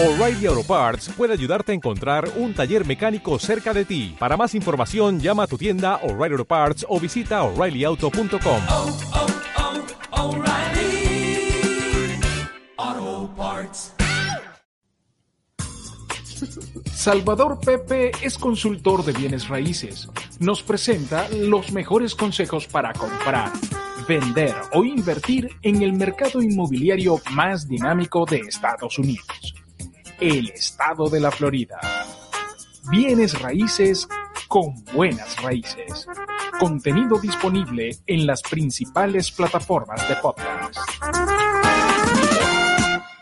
O'Reilly Auto Parts puede ayudarte a encontrar un taller mecánico cerca de ti. Para más información, llama a tu tienda O'Reilly Auto Parts o visita oreillyauto.com. oh, oh, O'Reilly Auto Parts. Salvador Pepe es consultor de bienes raíces. Nos presenta los mejores consejos para comprar, vender o invertir en el mercado inmobiliario más dinámico de Estados Unidos, el estado de la Florida. Bienes raíces con buenas raíces. Contenido disponible en las principales plataformas de podcast.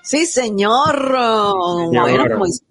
Sí, señor. Bueno, pues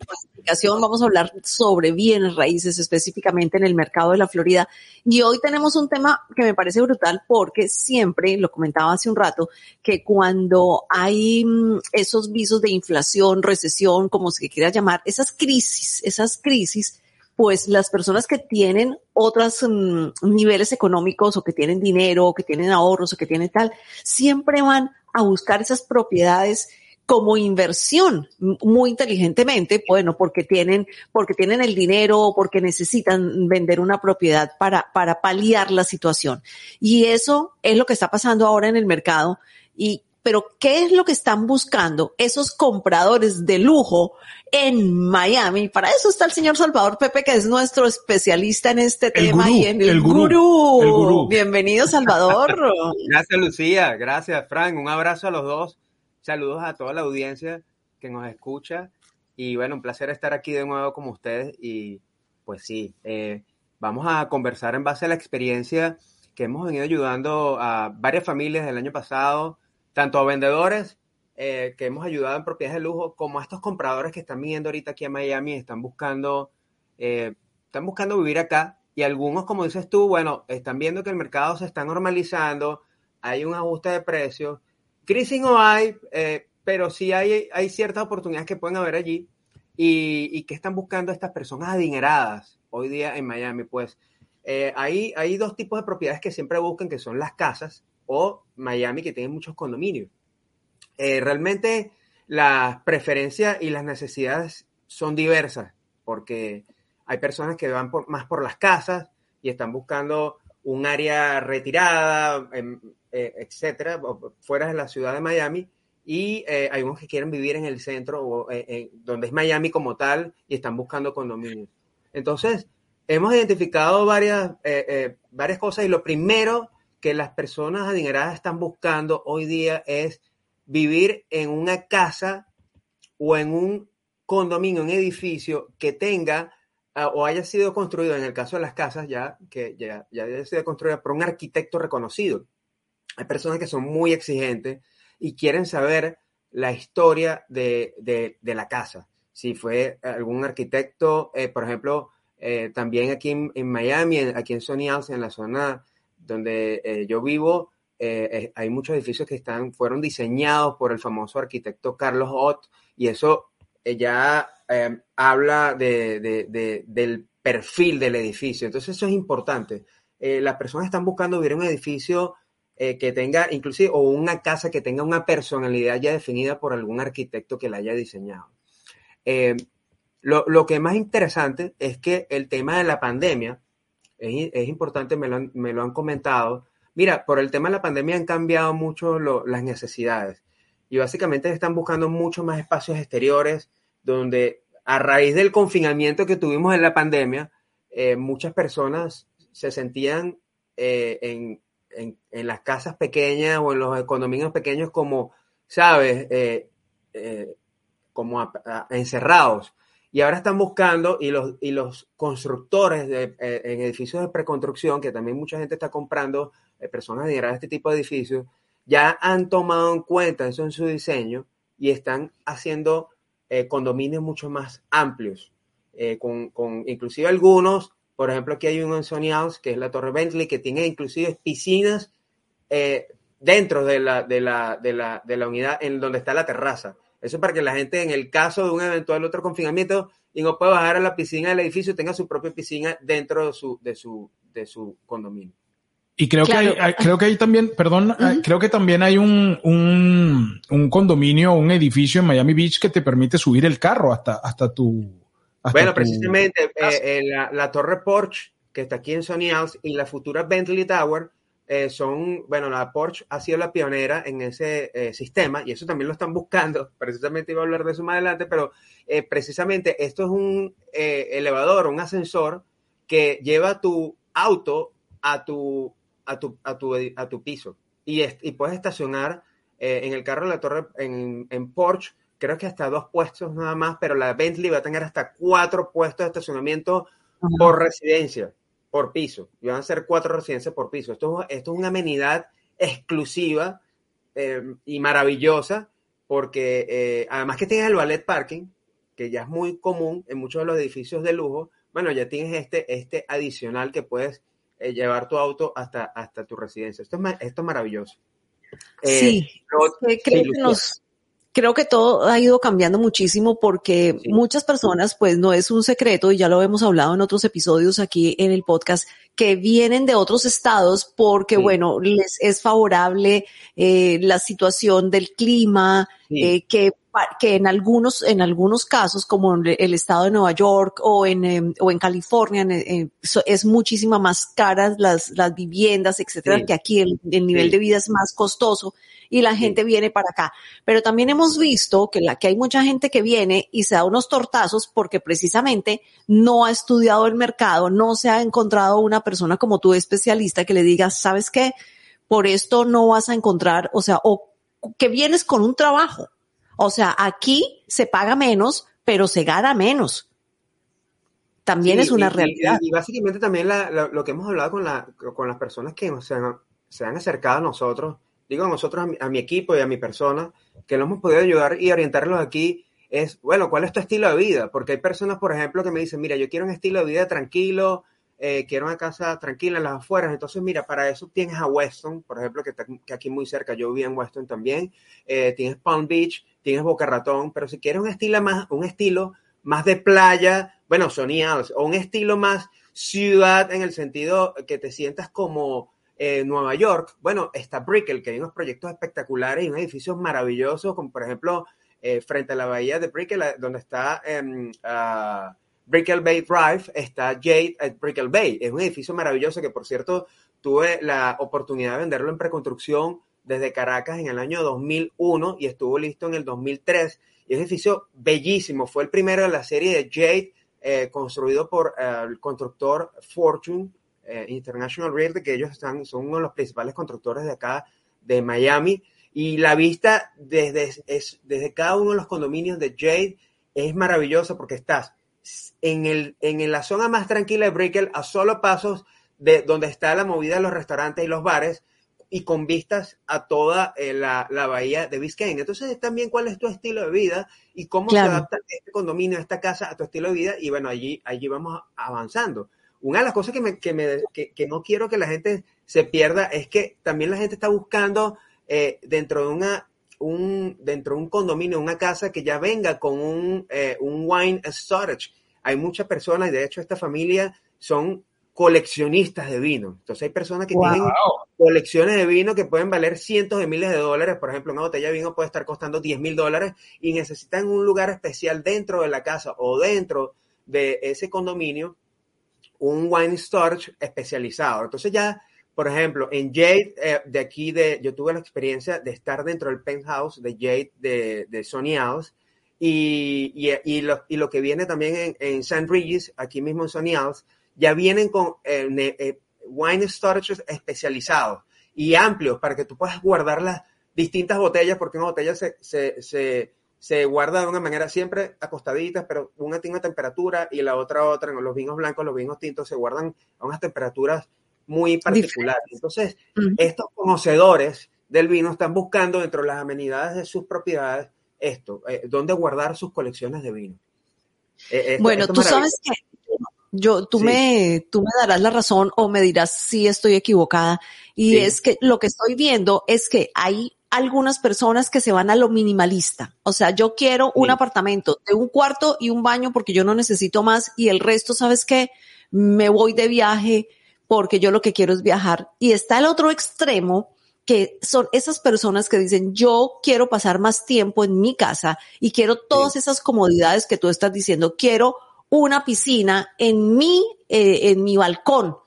vamos a hablar sobre bienes raíces específicamente en el mercado de la Florida. Y hoy tenemos un tema que me parece brutal porque siempre, lo comentaba hace un rato, que cuando hay mm, esos visos de inflación, recesión, como se quiera llamar, esas crisis, esas crisis, pues las personas que tienen otros mm, niveles económicos o que tienen dinero o que tienen ahorros o que tienen tal, siempre van a buscar esas propiedades como inversión muy inteligentemente, bueno, porque tienen, porque tienen el dinero, porque necesitan vender una propiedad para, para paliar la situación. Y eso es lo que está pasando ahora en el mercado. Y, pero ¿qué es lo que están buscando esos compradores de lujo en Miami? Para eso está el señor Salvador Pepe, que es nuestro especialista en este El tema gurú, y en el, el gurú, gurú. el gurú. Bienvenido, Salvador. Gracias, Lucía. Gracias, Frank. Un abrazo a los dos. Saludos a toda la audiencia que nos escucha. Y bueno, un placer estar aquí de nuevo con ustedes. Y pues sí, eh, vamos a conversar en base a la experiencia que hemos venido ayudando a varias familias del año pasado, tanto a vendedores eh, que hemos ayudado en propiedades de lujo, como a estos compradores que están viniendo ahorita aquí a Miami están buscando, eh, están buscando vivir acá. Y algunos, como dices tú, bueno, están viendo que el mercado se está normalizando, hay un ajuste de precios crisis no hay, eh, pero sí hay, hay ciertas oportunidades que pueden haber allí y, y que están buscando estas personas adineradas hoy día en Miami. Pues eh, hay, hay dos tipos de propiedades que siempre buscan, que son las casas o Miami, que tienen muchos condominios. Eh, realmente las preferencias y las necesidades son diversas, porque hay personas que van más por las casas y están buscando un área retirada, em, eh, etcétera, fuera de la ciudad de Miami, y eh, hay unos que quieren vivir en el centro, o, eh, donde es Miami como tal, y están buscando condominios. Entonces, hemos identificado varias, varias cosas, y lo primero que las personas adineradas están buscando hoy día es vivir en una casa o en un condominio, un edificio que tenga o haya sido construido, en el caso de las casas, ya que ya, ya haya sido construida por un arquitecto reconocido. Hay personas que son muy exigentes y quieren saber la historia de, de- de la casa. Si fue algún arquitecto, eh, por ejemplo, eh, también aquí en, Miami, aquí en Sony House, en la zona donde eh, yo vivo, hay muchos edificios que están, fueron diseñados por el famoso arquitecto Carlos Ott y eso ya eh, habla de- de- de- del perfil del edificio. Entonces eso es importante. Eh, las personas están buscando vivir en un edificio eh, que tenga, inclusive, o una casa que tenga una personalidad ya definida por algún arquitecto que la haya diseñado. Eh, lo, lo que es más interesante es que el tema de la pandemia, es, importante, me lo, han, me lo han comentado. Mira, por el tema de la pandemia han cambiado mucho las necesidades y básicamente están buscando mucho más espacios exteriores donde a raíz del confinamiento que tuvimos en la pandemia, eh, muchas personas se sentían eh, en, en, las casas pequeñas o en los condominios pequeños como, ¿sabes? Eh, como encerrados. Y ahora están buscando, y los, y los constructores de, en edificios de preconstrucción, que también mucha gente está comprando, personas a este tipo de edificios, ya han tomado en cuenta eso en su diseño y están haciendo eh, condominios mucho más amplios, eh, con, con inclusive algunos, por ejemplo, aquí hay uno en Sony House, que es la Torre Bentley, que tiene inclusive piscinas eh, dentro de la, de, la, de, la, de la unidad en donde está la terraza. Eso para que la gente, en el caso de un eventual otro confinamiento y no pueda bajar a la piscina del edificio, tenga su propia piscina dentro de su, de su, de su condominio. Y creo que hay, creo que hay también, perdón, creo que también hay un, un, un condominio, un edificio en Miami Beach que te permite subir el carro hasta, hasta tu. bueno, precisamente eh, eh, la, la, torre Porsche, que está aquí en Sony House, y la futura Bentley Tower, eh, son, bueno, la Porsche ha sido la pionera en ese eh, sistema y eso también lo están buscando. Precisamente iba a hablar de eso más adelante, pero eh, precisamente esto es un elevador, un ascensor que lleva tu auto a tu a tu, a tu, a tu piso. Y, y puedes estacionar eh, en el carro de la torre, en, en Porsche, creo que hasta dos puestos nada más, pero la Bentley va a tener hasta cuatro puestos de estacionamiento por residencia, por piso. Y van a ser cuatro residencias por piso. Esto, esto es una amenidad exclusiva eh, y maravillosa, porque eh, además que tienes el ballet parking, que ya es muy común en muchos de los edificios de lujo, bueno, ya tienes este, este adicional que puedes eh, llevar tu auto hasta, hasta tu residencia. Esto es, esto es maravilloso. Eh, sí, creo, que nos, creo que todo ha ido cambiando muchísimo porque muchas personas, pues no es un secreto y ya lo hemos hablado en otros episodios aquí en el podcast, que vienen de otros estados porque, bueno, les es favorable eh, la situación del clima, eh, que que en algunos, en algunos casos, como en el estado de Nueva York o en, em, o en California, eh, es muchísima más caras las, las viviendas, etcétera, que aquí el, nivel de vida es más costoso y la gente viene para acá. Pero también hemos visto que, la, que hay mucha gente que viene y se da unos tortazos porque precisamente no ha estudiado el mercado, no se ha encontrado una persona como tú especialista que le diga, ¿sabes qué? Por esto no vas a encontrar, o sea, o que vienes con un trabajo o sea, aquí se paga menos, pero se gana menos. También es una realidad. Y, básicamente también lo que hemos hablado con, la, con las personas que se han acercado a nosotros, digo a nosotros, a mi, equipo y a mi persona, que lo hemos podido ayudar y orientarlos aquí, es, bueno, ¿cuál es tu estilo de vida? Porque hay personas, por ejemplo, que me dicen, mira, yo quiero un estilo de vida tranquilo, eh, quiero una casa tranquila en las afueras. Entonces, mira, para eso tienes a Weston, por ejemplo, que está aquí muy cerca. Yo viví en Weston también. Eh, tienes Palm Beach, tienes Boca Ratón, pero si quieres un estilo más, un estilo más de playa, bueno, soñados, o un estilo más ciudad en el sentido que te sientas como eh, Nueva York, bueno, está Brickell, que hay unos proyectos espectaculares y unos edificios maravillosos, como por ejemplo, frente a la bahía de Brickell, donde está um, Brickell Bay Drive está Jade at Brickell Bay. Es un edificio maravilloso que, por cierto, tuve la oportunidad de venderlo en preconstrucción desde Caracas en el año 2001 y estuvo listo en el 2003. Y es un edificio bellísimo. Fue el primero de la serie de Jade, eh, construido por eh, el constructor Fortune eh, International Realty, que ellos están, son uno de los principales constructores de acá, de Miami. Y la vista desde, es, desde cada uno de los condominios de Jade es maravillosa porque estás en, el, en la zona más tranquila de Brickell, a solo pasos de donde está la movida de los restaurantes y los bares, y con vistas a toda eh, la, bahía de Biscayne. Entonces, también cuál es tu estilo de vida y cómo se adapta este condominio, esta casa a tu estilo de vida, y bueno, allí, allí vamos avanzando. Una de las cosas que, me, que, me, que, no quiero que la gente se pierda es que también la gente está buscando eh, dentro de una un, dentro de un condominio, una casa que ya venga con un, eh, un wine storage. Hay muchas personas, y de hecho esta familia son coleccionistas de vino. Entonces hay personas que tienen colecciones de vino que pueden valer cientos de miles de dólares. Por ejemplo, una botella de vino puede estar costando 10 mil dólares y necesitan un lugar especial dentro de la casa o dentro de ese condominio, un wine storage especializado. Entonces ya por ejemplo, en Jade, eh, de aquí, de, yo tuve la experiencia de estar dentro del penthouse de Jade de, de Sony House y, y, y, lo, y, lo, que viene también en, en St. Regis, aquí mismo en Sony House, ya vienen con eh, eh, wine storage especializados y amplios para que tú puedas guardar las distintas botellas, porque una botella se, se guarda de una manera siempre acostaditas, pero una tiene una temperatura y la otra otra. Los vinos blancos, los vinos tintos se guardan a unas temperaturas muy particular. Entonces, estos conocedores del vino están buscando dentro de las amenidades de sus propiedades esto, eh, dónde guardar sus colecciones de vino. Eh, bueno, tú sabes que yo, tú me, tú me darás la razón o me dirás si estoy equivocada. Y es que lo que estoy viendo es que hay algunas personas que se van a lo minimalista. O sea, yo quiero un apartamento de un cuarto y un baño porque yo no necesito más y el resto, ¿sabes qué? Me voy de viaje, porque yo lo que quiero es viajar. Y está el otro extremo, que son esas personas que dicen, yo quiero pasar más tiempo en mi casa y quiero todas esas comodidades que tú estás diciendo. Quiero una piscina en mi, eh, en mi balcón.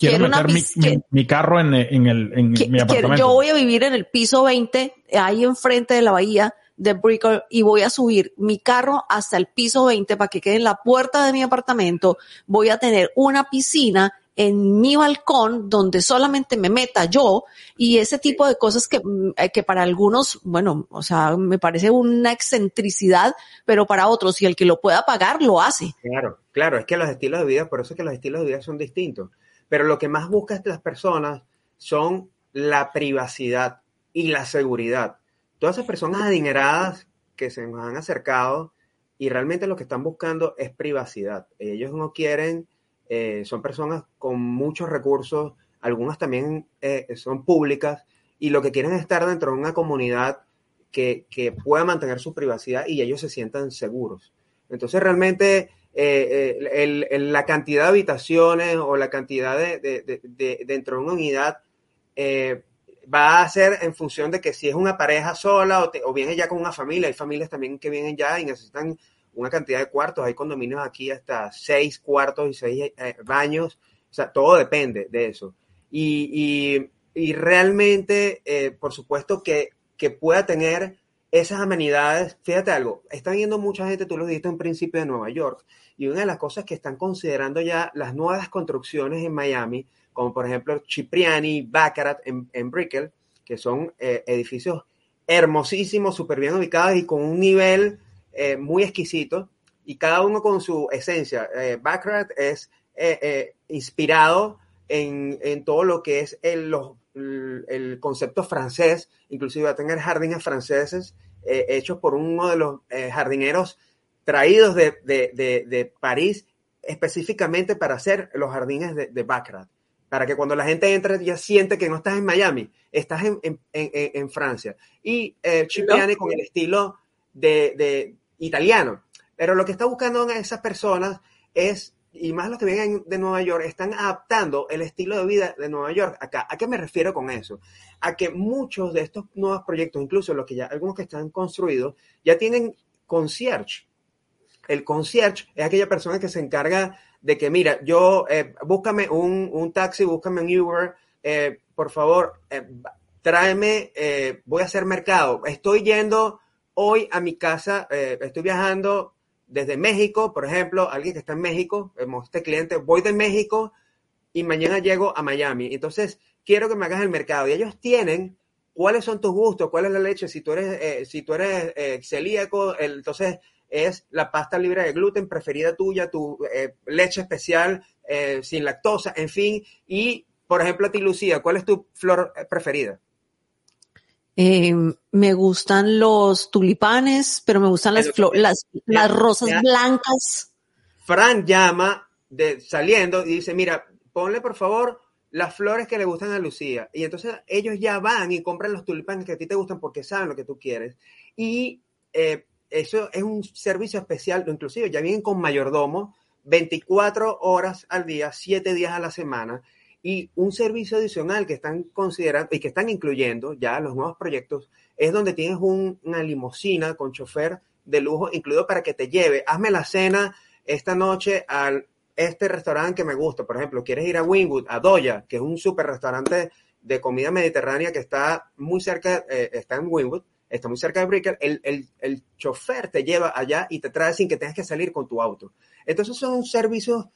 Quiero, meter mi, mi, mi, carro en, en el, en mi apartamento. yo voy a vivir en el piso 20, ahí enfrente de la bahía de Brickell y voy a subir mi carro hasta el piso 20 para que quede en la puerta de mi apartamento. Voy a tener una piscina en mi balcón donde solamente me meta yo y ese tipo de cosas que, mm, que para algunos, bueno, o sea, me parece una excentricidad, pero para otros, si el que lo pueda pagar, lo hace. Claro, claro, es que los estilos de vida, por eso es que los estilos de vida son distintos. Pero lo que más buscan las personas son la privacidad y la seguridad. Todas esas personas adineradas que se nos han acercado y realmente lo que están buscando es privacidad. Ellos no quieren eh, son personas con muchos recursos, algunas también eh, son públicas y lo que quieren es estar dentro de una comunidad que, que pueda mantener su privacidad y ellos se sientan seguros. Entonces realmente eh, el, la cantidad de habitaciones o la cantidad de, de, de dentro de una unidad va a ser en función de que si es una pareja sola o, o viene ya con una familia, hay familias también que vienen ya y necesitan una cantidad de cuartos. Hay condominios aquí hasta seis cuartos y seis eh, baños. O sea, todo depende de eso. Y, y, realmente, eh, por supuesto, que, que pueda tener esas amenidades. Fíjate algo, están yendo mucha gente, tú lo dijiste en principio, de Nueva York. Y una de las cosas que están considerando ya las nuevas construcciones en Miami, como por ejemplo Cipriani, Baccarat en, en Brickell, que son eh, edificios hermosísimos, súper bien ubicados y con un nivel eh, muy exquisito y cada uno con su esencia. Eh, Baccarat es inspirado en, en, todo lo que es los, el concepto francés, inclusive va a tener jardines franceses eh, hechos por uno de los jardineros traídos de, de, de, de, París específicamente para hacer los jardines de, Baccarat para que cuando la gente entre ya siente que no estás en Miami, estás en, en, en, en Francia. Y eh, Cipriani con el estilo de, de, italiano. Pero lo que está buscando esas personas es, y más los que vienen de Nueva York, están adaptando el estilo de vida de Nueva York acá. ¿A qué me refiero con eso? A que muchos de estos nuevos proyectos, incluso los que ya, algunos que están construidos, ya tienen concierge. El concierge es aquella persona que se encarga de que, mira, yo, eh, búscame un, un, taxi, búscame un Uber, eh, por favor, eh, tráeme, voy a hacer mercado. Estoy yendo hoy a mi casa, estoy viajando desde México, por ejemplo, alguien que está en México, este cliente, voy de México y mañana llego a Miami. Entonces, quiero que me hagas el mercado. Y ellos tienen cuáles son tus gustos, cuál es la leche, si tú eres, eh, si tú eres eh, celíaco, el, entonces es la pasta libre de gluten preferida tuya, tu eh, leche especial eh, sin lactosa, en fin. Y, por ejemplo, a ti, Lucía, ¿cuál es tu flor preferida? Eh, me gustan los tulipanes, pero me gustan las, las, las rosas ya. blancas. Fran llama de, saliendo y dice, mira, ponle por favor las flores que le gustan a Lucía. Y entonces ellos ya van y compran los tulipanes que a ti te gustan porque saben lo que tú quieres. Y eh, eso es un servicio especial, inclusive ya vienen con mayordomo 24 horas al día, 7 días a la semana y un servicio adicional que están considerando y que están incluyendo ya los nuevos proyectos es donde tienes un, una limusina con chofer de lujo incluido para que te lleve. Hazme la cena esta noche al este restaurante que me gusta. Por ejemplo, quieres ir a Wingwood, a Doya, que es un super restaurante de comida mediterránea que está muy cerca, eh, está en Wingwood, está muy cerca de Brickell. El, el, el chofer te lleva allá y te trae sin que tengas que salir con tu auto. Entonces son servicios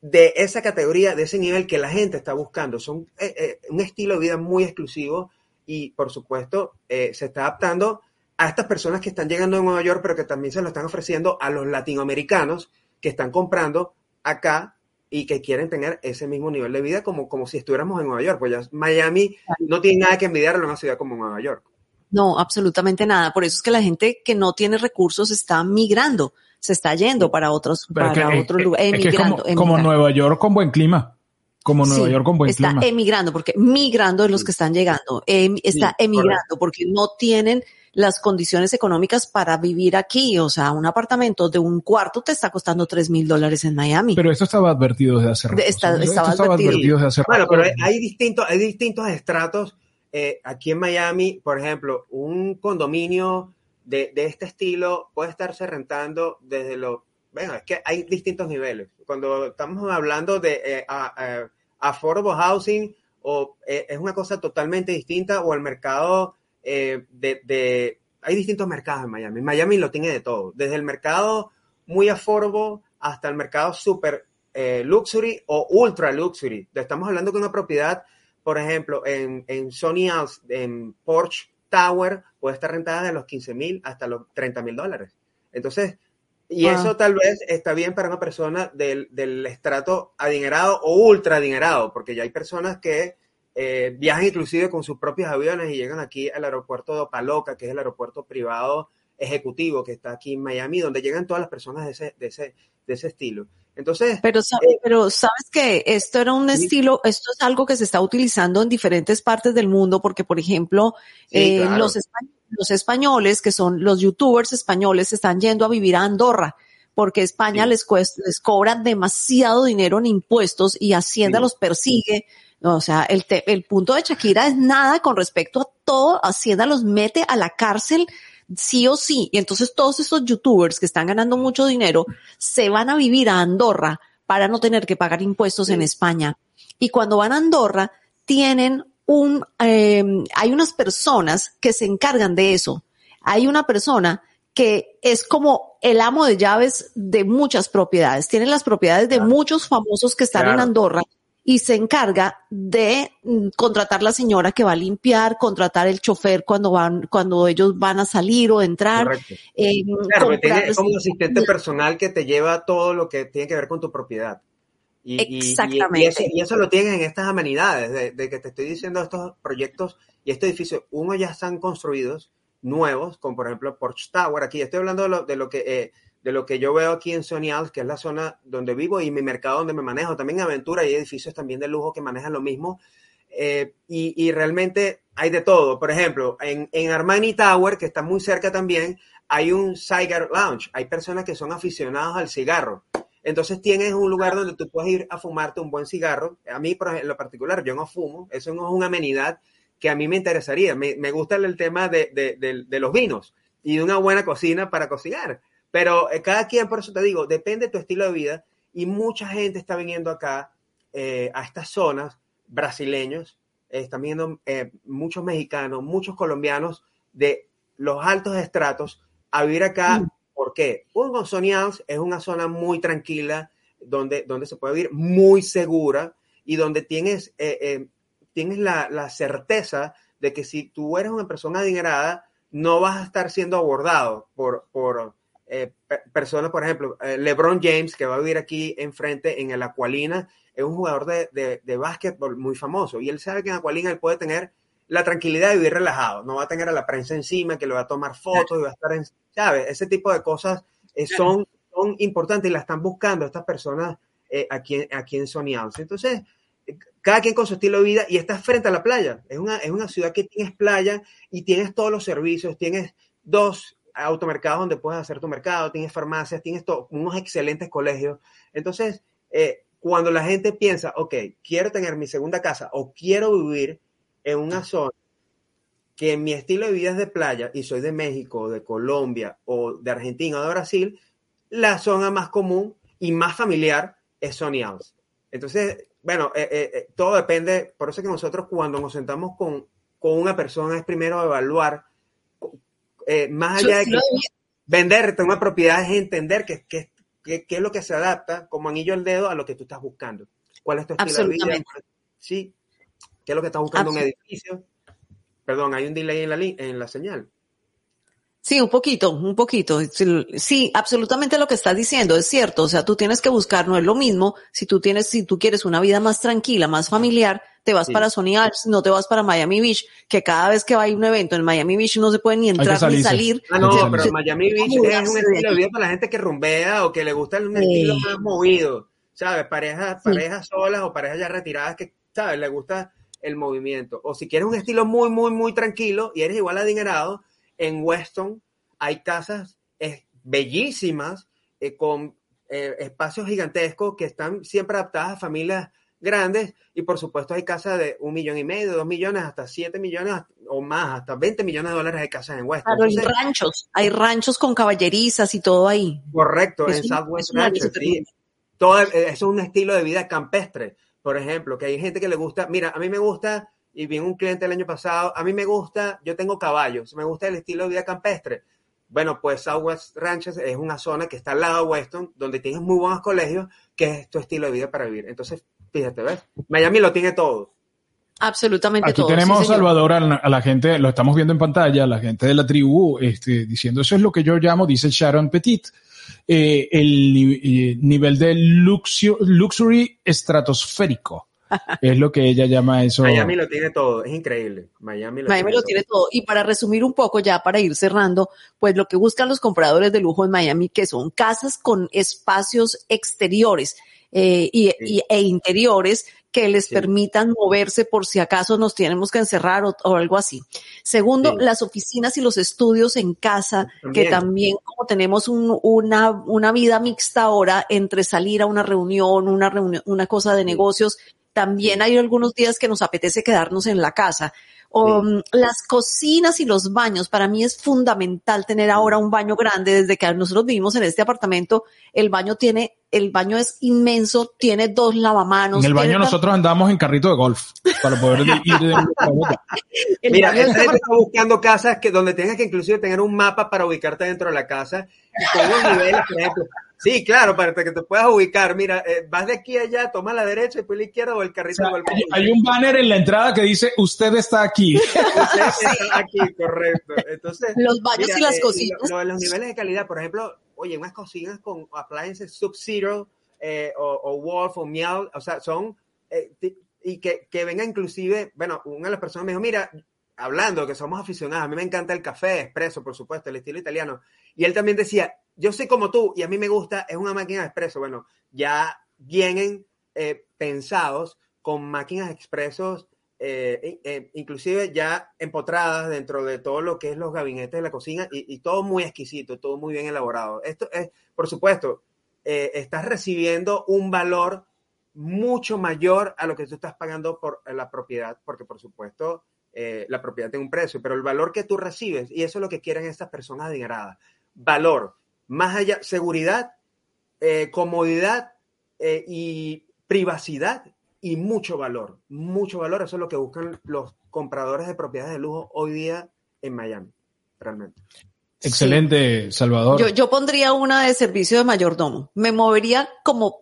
de esa categoría, de ese nivel que la gente está buscando. Son eh, eh, un estilo de vida muy exclusivo y, por supuesto, eh, se está adaptando a estas personas que están llegando a Nueva York, pero que también se lo están ofreciendo a los latinoamericanos que están comprando acá y que quieren tener ese mismo nivel de vida como, como si estuviéramos en Nueva York. Pues ya Miami no tiene nada que envidiarle a una ciudad como Nueva York. No, absolutamente nada. Por eso es que la gente que no tiene recursos está migrando se está yendo para otros, para que, otros lugares, emigrando, como, emigrando. como, Nueva York con buen clima. Como Nueva sí, York con buen está clima. emigrando, porque migrando es los que están llegando. Em, está sí, emigrando correcto. porque no tienen las condiciones económicas para vivir aquí. O sea, un apartamento de un cuarto te está costando tres mil dólares en Miami. Pero esto estaba advertido desde hace rato. estaba, advertido. desde hace rato. Bueno, pero hay distintos, hay distintos estratos. Eh, aquí en Miami, por ejemplo, un condominio de, este estilo puede estarse rentando desde los... Bueno, es que hay distintos niveles. Cuando estamos hablando de eh, affordable housing, o eh, es una cosa totalmente distinta, o el mercado eh, de, Hay distintos mercados en Miami. Miami lo tiene de todo, desde el mercado muy affordable hasta el mercado super eh, luxury o ultra luxury. Estamos hablando de una propiedad, por ejemplo, en, en Sony House, en Porsche Tower, puede estar rentada de los 15 mil hasta los 30 mil dólares. Entonces, y eso tal vez está bien para una persona del, del, estrato adinerado o ultra adinerado, porque ya hay personas que eh, viajan inclusive con sus propios aviones y llegan aquí al aeropuerto de Opaloca, que es el aeropuerto privado ejecutivo que está aquí en Miami, donde llegan todas las personas de ese, de ese, de ese estilo. Entonces, pero, eh, pero sabes que esto era un estilo, esto es algo que se está utilizando en diferentes partes del mundo, porque por ejemplo, eh, los, los españoles, que son los youtubers españoles, están yendo a vivir a Andorra porque España les, les cobra demasiado dinero en impuestos y Hacienda los persigue. o sea, el, el punto de Shakira es nada con respecto a todo. Hacienda los mete a la cárcel sí o sí. Y entonces todos esos youtubers que están ganando mucho dinero se van a vivir a Andorra para no tener que pagar impuestos en España. Y cuando van a Andorra, tienen un, eh, hay unas personas que se encargan de eso. Hay una persona que es como el amo de llaves de muchas propiedades. Tienen las propiedades de muchos famosos que están en Andorra y se encarga de mm, contratar la señora que va a limpiar, contratar el chofer cuando van, cuando ellos van a salir o entrar. Eh, claro, tiene como un asistente personal que te lleva todo lo que tiene que ver con tu propiedad. Y, Exactamente. Y, eso, lo tienen en estas amenidades, de, que te estoy diciendo estos proyectos y este edificio, uno ya están construidos, nuevos, como por ejemplo Porsche Tower, aquí estoy hablando de lo, de lo que... Eh, de lo que yo veo aquí en Sony House, que es la zona donde vivo y mi mercado donde me manejo. También Aventura y edificios también de lujo que manejan lo mismo. Eh, y, realmente hay de todo. Por ejemplo, en, en, Armani Tower, que está muy cerca también, hay un cigar lounge. Hay personas que son aficionados al cigarro. Entonces tienes un lugar donde tú puedes ir a fumarte un buen cigarro. A mí, por ejemplo, en lo particular, yo no fumo. Eso no es una amenidad que a mí me interesaría. Me, me gusta el tema de, de, de los vinos y de una buena cocina para cocinar. Pero eh, cada quien, por eso te digo, depende de tu estilo de vida y mucha gente está viniendo acá eh, a estas zonas, brasileños, están viendo eh, muchos mexicanos, muchos colombianos de los altos estratos a vivir acá. Mm. ¿Por qué? Un Gonzonians es una zona muy tranquila, donde, donde se puede vivir muy segura y donde tienes, tienes la, la certeza de que si tú eres una persona adinerada, no vas a estar siendo abordado por, por, eh, personas, por ejemplo, eh, LeBron James, que va a vivir aquí enfrente en el Aqualina, es un jugador de, de, de básquetbol muy famoso y él sabe que en Aqualina él puede tener la tranquilidad de vivir relajado, no va a tener a la prensa encima, que le va a tomar fotos y va a estar en, ¿sabes? Ese tipo de cosas eh, son, son importantes y la están buscando estas personas aquí, aquí en Sony House. Entonces, cada quien con su estilo de vida y estás frente a la playa. Es una, es una ciudad que tienes playa y tienes todos los servicios, tienes dos automercados donde puedes hacer tu mercado, tienes farmacias, tienes unos excelentes colegios. Entonces, eh, cuando la gente piensa, ok, quiero tener mi segunda casa o quiero vivir en una zona que mi estilo de vida es de playa y soy de México, de Colombia o de Argentina o de Brasil, la zona más común y más familiar es Sony House. Entonces, bueno, eh, eh, todo depende, por eso que nosotros cuando nos sentamos con, con una persona es primero evaluar eh, más allá de que venderte una propiedad es entender qué que, que, es lo que se adapta como anillo al dedo a lo que tú estás buscando. ¿Cuál es tu estilo de vida? Sí. ¿Qué es lo que estás buscando en un edificio? Perdón, hay un delay en la, en la señal. Sí, un poquito, un poquito. Sí, absolutamente lo que estás diciendo es cierto. O sea, tú tienes que buscar, no es lo mismo. Si tú tienes, si tú quieres una vida más tranquila, más familiar, te vas para Sony Alps, no te vas para Miami Beach, que cada vez que va a un evento en Miami Beach no se puede ni entrar ni salir. Ah, no, pero Miami Beach es un estilo de vida para la gente que rumbea o que le gusta un estilo más movido. ¿Sabes? Parejas, parejas solas o parejas ya retiradas que, ¿sabes? Le gusta el movimiento. O si quieres un estilo muy, muy, muy tranquilo y eres igual adinerado, en Weston hay casas eh, bellísimas eh, con eh, espacios gigantescos que están siempre adaptadas a familias grandes y por supuesto hay casas de un millón y medio, dos millones, hasta siete millones o más, hasta 20 millones de dólares de casas en Weston. Claro, hay ranchos, hay ranchos con caballerizas y todo ahí. Correcto, en Southwest Ranches, sí. Todo, eso es un estilo de vida campestre, por ejemplo, que hay gente que le gusta, mira, a mí me gusta, y vi un cliente el año pasado, a mí me gusta, yo tengo caballos, me gusta el estilo de vida campestre. Bueno, pues Southwest Ranches es una zona que está al lado de Weston, donde tienes muy buenos colegios, que es tu estilo de vida para vivir. Entonces, fíjate, ¿ves? Miami lo tiene todo. Absolutamente Aquí tenemos, Salvador, a la, gente, lo estamos viendo en pantalla, la gente de la tribu, este, diciendo eso es lo que yo llamo, dice Sharon Petit, eh, el eh, nivel de luxury estratosférico. Es lo que ella llama eso. Miami lo tiene todo, es increíble. Miami lo, tiene, todo. Y para resumir un poco, ya para ir cerrando, pues lo que buscan los compradores de lujo en Miami, que son casas con espacios exteriores eh, y, e interiores que les permitan moverse por si acaso nos tenemos que encerrar o, algo así. Segundo, las oficinas y los estudios en casa, que también como tenemos una, una vida mixta ahora entre salir a una reunión, una reunión, una cosa de negocios también hay algunos días que nos apetece quedarnos en la casa. O, mm, Las cocinas y los baños, para mí es fundamental tener ahora un baño grande. Desde que nosotros vivimos en este apartamento, el baño tiene, el baño es inmenso, tiene dos lavamanos. En el baño nosotros andamos en carrito de golf para poder ir de Mira, está buscando casas que donde tengas que inclusive tener un mapa para ubicarte dentro de la casa y con los niveles, por ejemplo, Sí, claro, para que te puedas ubicar. Mira, eh, vas de aquí a allá, toma la derecha y después la izquierda o el carrito. O hay, un banner en la entrada que dice, usted está aquí. usted está aquí, correcto. Entonces, los baños y las eh, cocinas. los niveles de calidad, por ejemplo, oye, unas cocinas con appliances Sub-Zero eh, o, Wolf o Meow, o sea, son, y que, que venga inclusive, bueno, una de las personas me dijo, mira, hablando que somos aficionados, a mí me encanta el café expreso, por supuesto, el estilo italiano. Y él también decía, yo soy como tú y a mí me gusta, es una máquina de expreso. Bueno, ya vienen eh, pensados con máquinas expresos, eh, eh, inclusive ya empotradas dentro de todo lo que es los gabinetes de la cocina y, todo muy exquisito, todo muy bien elaborado. Esto es, por supuesto, estás recibiendo un valor mucho mayor a lo que tú estás pagando por la propiedad, porque por supuesto la propiedad tiene un precio, pero el valor que tú recibes, y eso es lo que quieren estas personas adineradas, valor más allá, seguridad, eh, comodidad eh, y privacidad y mucho valor, mucho valor. Eso es lo que buscan los compradores de propiedades de lujo hoy día en Miami, realmente. Excelente, Salvador. Yo, yo pondría una de servicio de mayordomo. Me movería como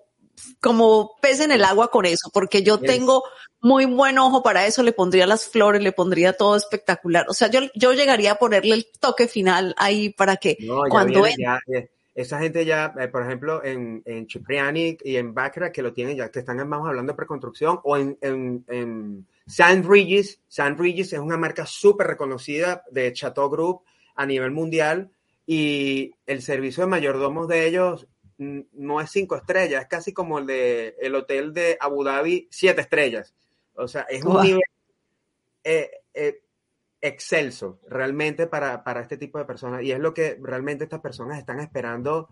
como pez en el agua con eso, porque yo tengo muy buen ojo para eso, le pondría las flores, le pondría todo espectacular. O sea, yo, yo llegaría a ponerle el toque final ahí para que cuando... esa gente ya, eh, por ejemplo, en, en Cipriani y en Baccarat, que lo tienen ya, que están vamos hablando de preconstrucción, o en, en, en Regis, Regis es una marca súper reconocida de Chateau Group a nivel mundial, y el servicio de mayordomos de ellos no es cinco estrellas, es casi como el de el hotel de Abu Dhabi, siete estrellas. O sea, es un nivel eh, eh, excelso realmente para, este tipo de personas. Y es lo que realmente estas personas están esperando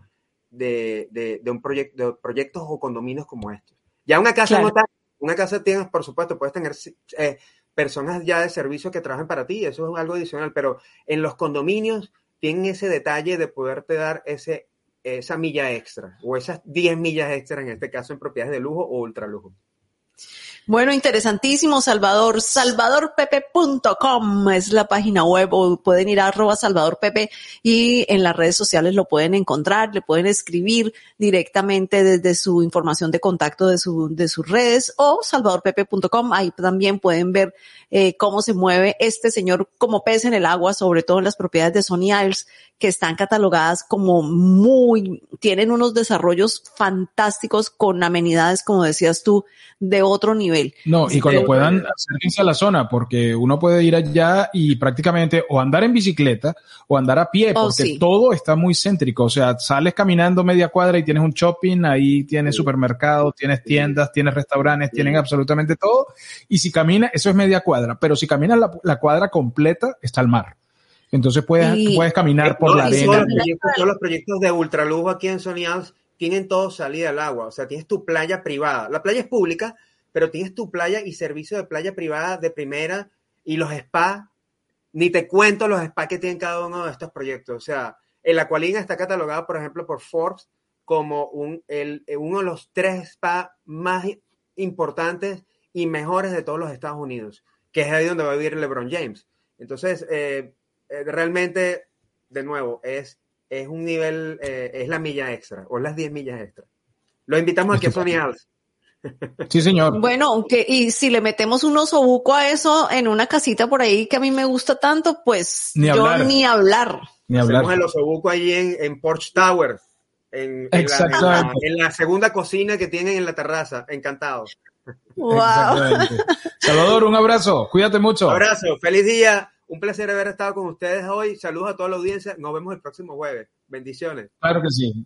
de, un proyecto, de proyectos o condominios como estos. Ya una casa no una casa tienes, por supuesto, puedes tener eh, personas ya de servicio que trabajen para ti, eso es algo adicional, pero en los condominios tienen ese detalle de poderte dar ese esa milla extra o esas 10 millas extra en este caso en propiedades de lujo o ultra lujo. Bueno, interesantísimo, Salvador. Salvadorpepe.com es la página web o pueden ir a arroba salvadorpepe y en las redes sociales lo pueden encontrar, le pueden escribir directamente desde su información de contacto de, su, de sus redes o salvadorpepe.com. Ahí también pueden ver eh, cómo se mueve este señor como pez en el agua, sobre todo en las propiedades de Sony Isles, que están catalogadas como muy, tienen unos desarrollos fantásticos con amenidades, como decías tú, de otro nivel. No, y cuando puedan, acérquense a la zona, porque uno puede ir allá y prácticamente o andar en bicicleta o andar a pie, oh, porque todo está muy céntrico. O sea, sales caminando media cuadra y tienes un shopping, ahí tienes supermercados, tienes tiendas, tienes restaurantes, tienen absolutamente todo. Y si caminas, eso es media cuadra, pero si caminas la, la cuadra completa, está el mar. Entonces puedes, puedes caminar por la arena. Todos los, proyectos, de ultralujo aquí en Sony House tienen todo salida al agua. O sea, tienes tu playa privada. La playa es pública, pero tienes tu playa y servicio de playa privada de primera y los spas. Ni te cuento los spas que tienen cada uno de estos proyectos. O sea, el Aqualina está catalogado, por ejemplo, por Forbes como un, el, uno de los tres spas más importantes y mejores de todos los Estados Unidos, que es ahí donde va a vivir LeBron James. Entonces, eh, eh, realmente, de nuevo, es, es un nivel, eh, es la milla extra, o las 10 millas extra. Lo invitamos a que Sony House. Sí, señor. Bueno, aunque, y si le metemos un osobuco a eso en una casita por ahí que a mí me gusta tanto, pues ni yo ni hablar. Ni hablar. Hacemos el osobuco allí en, en Porch Tower, en, en, la, en, la, segunda cocina que tienen en la terraza. Encantados. Wow. Salvador, un abrazo. Cuídate mucho. Un abrazo. Feliz día. Un placer haber estado con ustedes hoy. Saludos a toda la audiencia. Nos vemos el próximo jueves. Bendiciones. Claro que sí.